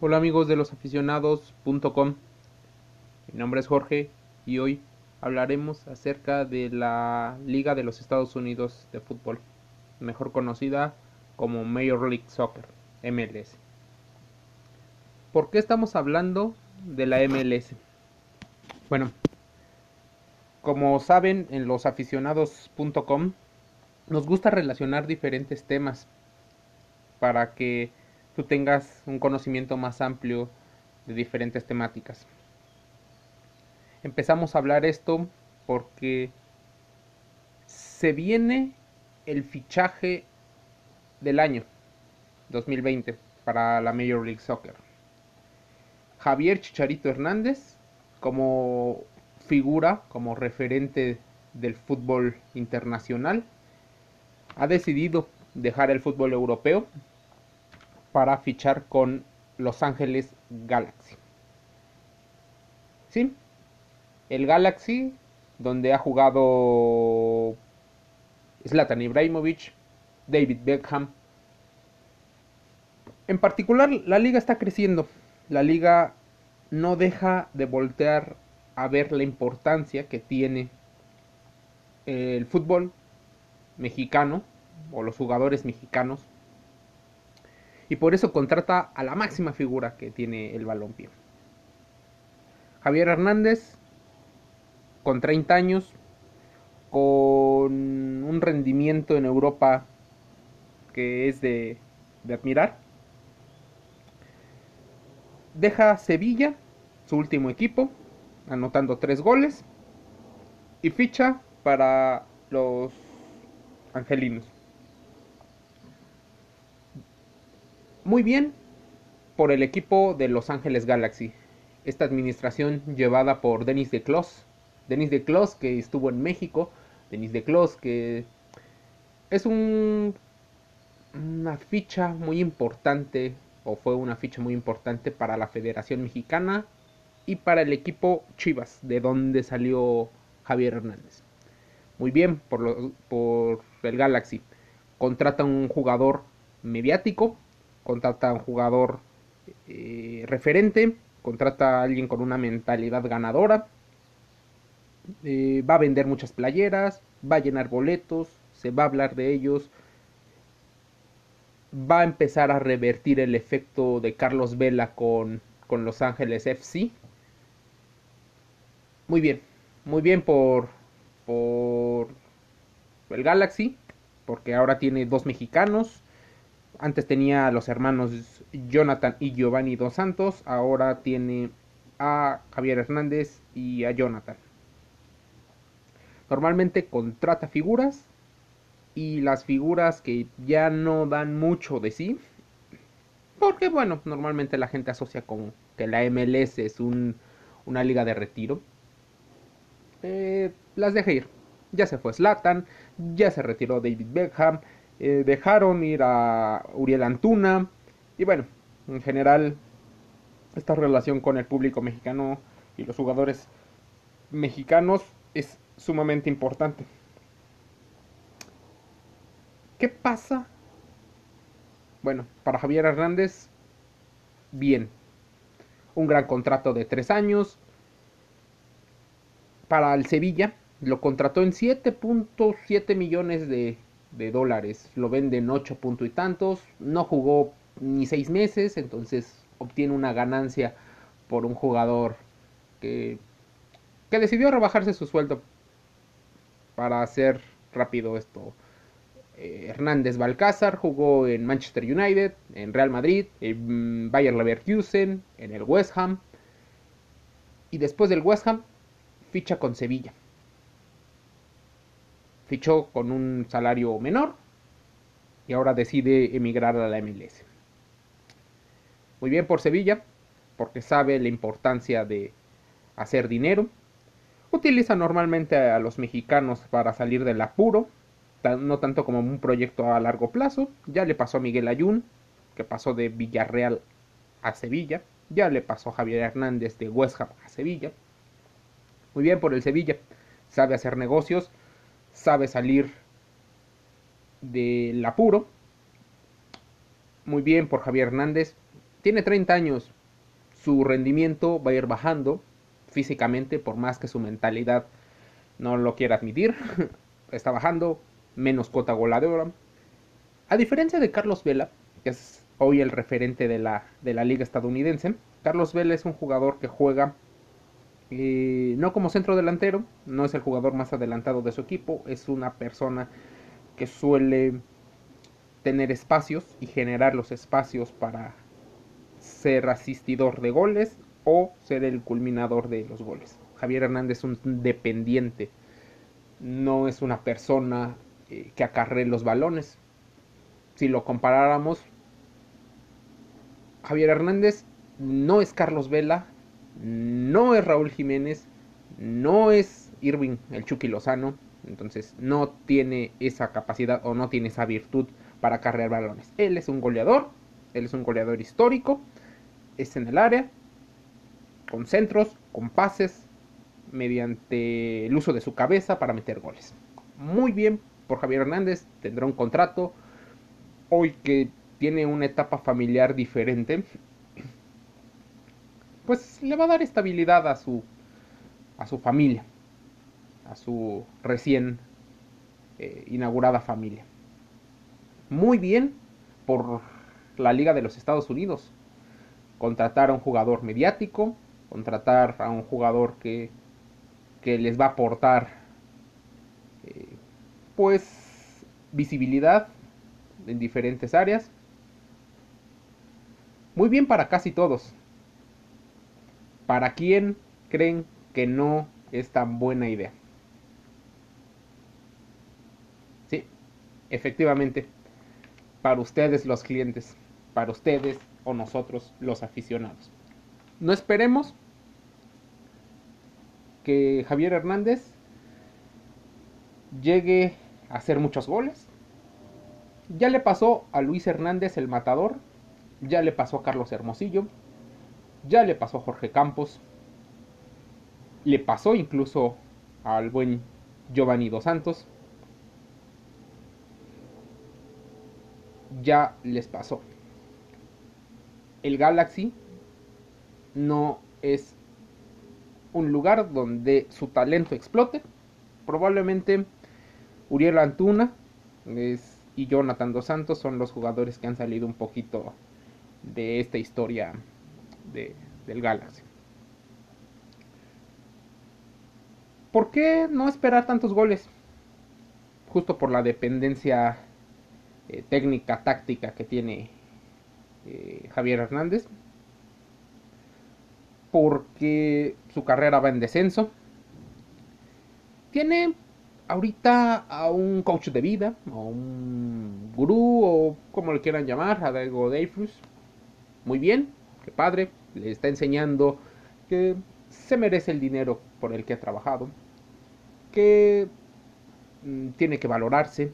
Hola amigos de losaficionados.com. Mi nombre es Jorge y hoy hablaremos acerca de la Liga de los Estados Unidos de Fútbol, mejor conocida como Major League Soccer, MLS. ¿Por qué estamos hablando de la MLS? Bueno, como saben en losaficionados.com nos gusta relacionar diferentes temas para que tú tengas un conocimiento más amplio de diferentes temáticas. Empezamos a hablar esto porque se viene el fichaje del año 2020 para la Major League Soccer. Javier Chicharito Hernández como figura, como referente del fútbol internacional, ha decidido dejar el fútbol europeo para fichar con Los Ángeles Galaxy. ¿Sí? El Galaxy, donde ha jugado Zlatan Ibrahimovic, David Beckham. En particular, la liga está creciendo. La liga no deja de voltear a ver la importancia que tiene el fútbol mexicano o los jugadores mexicanos y por eso contrata a la máxima figura que tiene el balompié. Javier Hernández, con 30 años, con un rendimiento en Europa que es de, de admirar. Deja Sevilla, su último equipo, anotando tres goles y ficha para los angelinos. Muy bien por el equipo de Los Ángeles Galaxy. Esta administración llevada por Denis de Clos. Denis de Clos que estuvo en México. Denis de Clos que es un, una ficha muy importante o fue una ficha muy importante para la Federación Mexicana y para el equipo Chivas, de donde salió Javier Hernández. Muy bien por, por el Galaxy. Contrata un jugador mediático contrata a un jugador eh, referente, contrata a alguien con una mentalidad ganadora, eh, va a vender muchas playeras, va a llenar boletos, se va a hablar de ellos, va a empezar a revertir el efecto de Carlos Vela con, con Los Ángeles FC. Muy bien, muy bien por, por el Galaxy, porque ahora tiene dos mexicanos, antes tenía a los hermanos Jonathan y Giovanni Dos Santos. Ahora tiene a Javier Hernández y a Jonathan. Normalmente contrata figuras. Y las figuras que ya no dan mucho de sí. Porque bueno, normalmente la gente asocia con que la MLS es una liga de retiro. Eh, las deja ir. Ya se fue Slatan, ya se retiró David Beckham, eh, dejaron ir a Uriel Antuna. Y bueno, en general, esta relación con el público mexicano y los jugadores mexicanos es sumamente importante. ¿Qué pasa? Bueno, para Javier Hernández, bien. Un gran contrato de tres años. Para el Sevilla, lo contrató en 7.7 millones de de dólares. Lo venden 8 puntos y tantos. No jugó ni 6 meses, entonces obtiene una ganancia por un jugador que, que decidió rebajarse su sueldo para hacer rápido esto. Eh, Hernández Balcázar jugó en Manchester United, en Real Madrid, en Bayer Leverkusen, en el West Ham. Y después del West Ham, ficha con Sevilla fichó con un salario menor y ahora decide emigrar a la MLS. Muy bien por Sevilla, porque sabe la importancia de hacer dinero. Utiliza normalmente a los mexicanos para salir del apuro, no tanto como un proyecto a largo plazo. Ya le pasó a Miguel Ayun, que pasó de Villarreal a Sevilla. Ya le pasó a Javier Hernández de West a Sevilla. Muy bien por el Sevilla. Sabe hacer negocios sabe salir del apuro. Muy bien por Javier Hernández. Tiene 30 años, su rendimiento va a ir bajando físicamente, por más que su mentalidad no lo quiera admitir. Está bajando, menos cuota goleadora. A diferencia de Carlos Vela, que es hoy el referente de la, de la liga estadounidense, Carlos Vela es un jugador que juega eh, no como centro delantero, no es el jugador más adelantado de su equipo, es una persona que suele tener espacios y generar los espacios para ser asistidor de goles o ser el culminador de los goles. Javier Hernández es un dependiente, no es una persona eh, que acarre los balones. Si lo comparáramos, Javier Hernández no es Carlos Vela, no es Raúl Jiménez, no es Irving el Chucky Lozano, entonces no tiene esa capacidad o no tiene esa virtud para cargar balones. Él es un goleador, él es un goleador histórico, es en el área, con centros, con pases, mediante el uso de su cabeza para meter goles. Muy bien por Javier Hernández, tendrá un contrato. Hoy que tiene una etapa familiar diferente, pues le va a dar estabilidad a su, a su familia, a su recién eh, inaugurada familia. Muy bien por la Liga de los Estados Unidos. Contratar a un jugador mediático, contratar a un jugador que, que les va a aportar eh, pues visibilidad en diferentes áreas. Muy bien para casi todos. ¿Para quién creen que no es tan buena idea? Sí, efectivamente, para ustedes los clientes, para ustedes o nosotros los aficionados. No esperemos que Javier Hernández llegue a hacer muchos goles. Ya le pasó a Luis Hernández el matador, ya le pasó a Carlos Hermosillo, ya le pasó a Jorge Campos. Le pasó incluso al buen Giovanni Dos Santos. Ya les pasó. El Galaxy no es un lugar donde su talento explote. Probablemente Uriel Antuna y Jonathan Dos Santos son los jugadores que han salido un poquito de esta historia del Galaxy. ¿Por qué no esperar tantos goles? Justo por la dependencia eh, técnica, táctica que tiene eh, Javier Hernández. Porque su carrera va en descenso. Tiene ahorita a un coach de vida, a un gurú, o como le quieran llamar, a Diego. Muy bien, que padre, le está enseñando que se merece el dinero por el que ha trabajado, que mm, tiene que valorarse,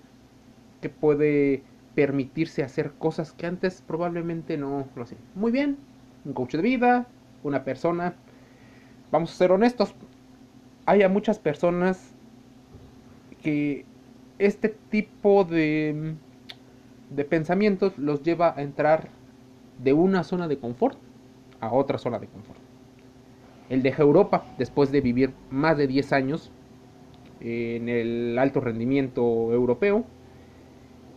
que puede permitirse hacer cosas que antes probablemente no lo hacía. Muy bien, un coach de vida, una persona. Vamos a ser honestos, hay a muchas personas que este tipo de, de pensamientos los lleva a entrar de una zona de confort a otra zona de confort. Él deja Europa después de vivir más de 10 años en el alto rendimiento europeo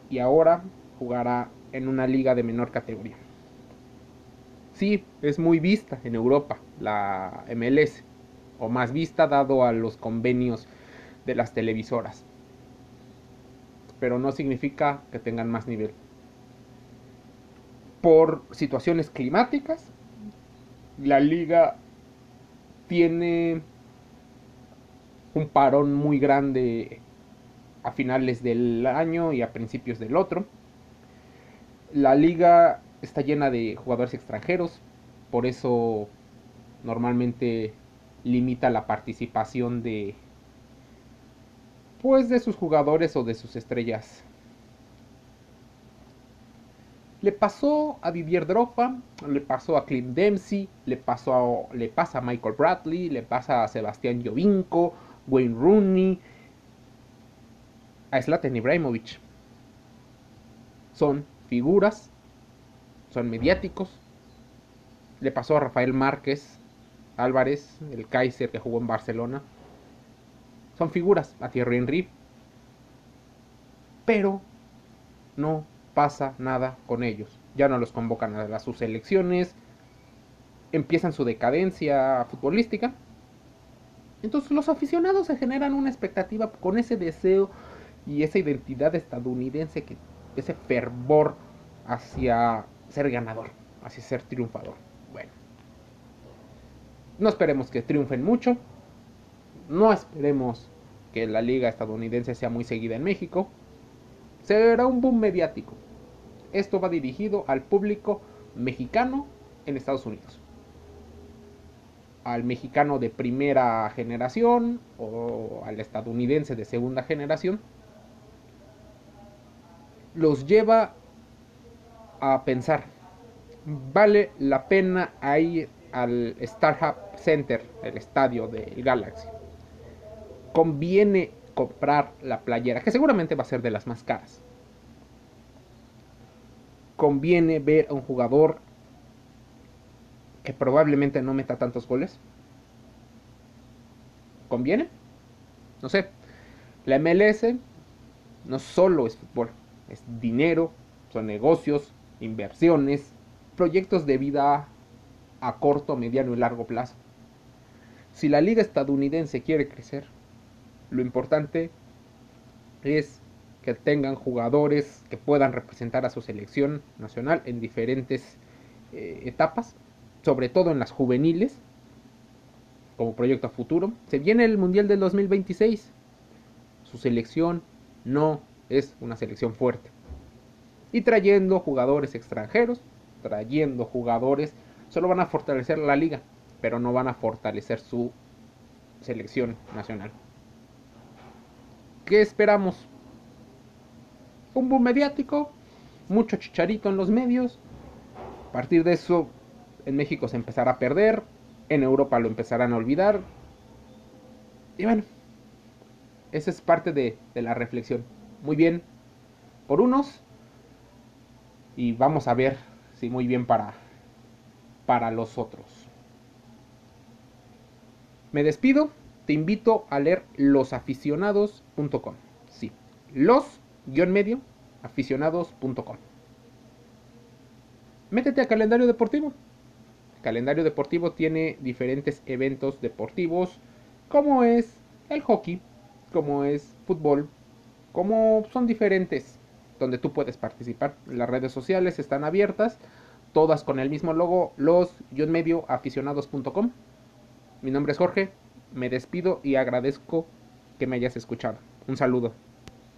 y ahora jugará en una liga de menor categoría. Sí, es muy vista en Europa la MLS, o más vista dado a los convenios de las televisoras, pero no significa que tengan más nivel por situaciones climáticas. La liga tiene un parón muy grande a finales del año y a principios del otro. La liga está llena de jugadores extranjeros, por eso normalmente limita la participación de pues de sus jugadores o de sus estrellas le pasó a Didier Drogba, le pasó a Clint Dempsey, le, pasó le pasa a Michael Bradley, le pasa a Sebastián Jovinko, Wayne Rooney, a Zlatan Ibrahimovic. Son figuras, son mediáticos, Le pasó a Rafael Márquez Álvarez, el Kaiser que jugó en Barcelona. Son figuras a Thierry Henry. Pero no pasa nada con ellos. Ya no los convocan a sus elecciones. Empiezan su decadencia futbolística. Entonces los aficionados se generan una expectativa con ese deseo y esa identidad estadounidense, que, ese fervor hacia ser ganador, hacia ser triunfador. Bueno, no esperemos que triunfen mucho, no esperemos que la liga estadounidense sea muy seguida en México, será un boom mediático. Esto va dirigido al público mexicano en Estados Unidos al mexicano de primera generación o al estadounidense de segunda generación, los lleva a pensar, ¿vale la pena ir al Starhub Center, el estadio del Galaxy? ¿Conviene comprar la playera, que seguramente va a ser de las más caras? ¿Conviene ver a un jugador que probablemente no meta tantos goles. ¿Conviene? No sé. La MLS no solo es fútbol, es dinero, son negocios, inversiones, proyectos de vida a corto, mediano y largo plazo. Si la liga estadounidense quiere crecer, lo importante es que tengan jugadores que puedan representar a su selección nacional en diferentes eh, etapas sobre todo en las juveniles, como proyecto a futuro. Se viene el Mundial del 2026. Su selección no es una selección fuerte. Y trayendo jugadores extranjeros, trayendo jugadores, solo van a fortalecer la liga, pero no van a fortalecer su selección nacional. ¿Qué esperamos? Un boom mediático, mucho chicharito en los medios. A partir de eso en México se empezará a perder, en Europa lo empezarán a olvidar. Y bueno, esa es parte de, la reflexión. Muy bien por unos y vamos a ver si muy bien para, para los otros. Me despido, te invito a leer losaficionados.com. Sí, aficionados.com. Métete a calendario deportivo calendario deportivo tiene diferentes eventos deportivos, como es el hockey, como es fútbol, como son diferentes, donde tú puedes participar. Las redes sociales están abiertas, todas con el mismo logo, los-medio aficionados.com. Mi nombre es Jorge, me despido y agradezco que me hayas escuchado. Un saludo.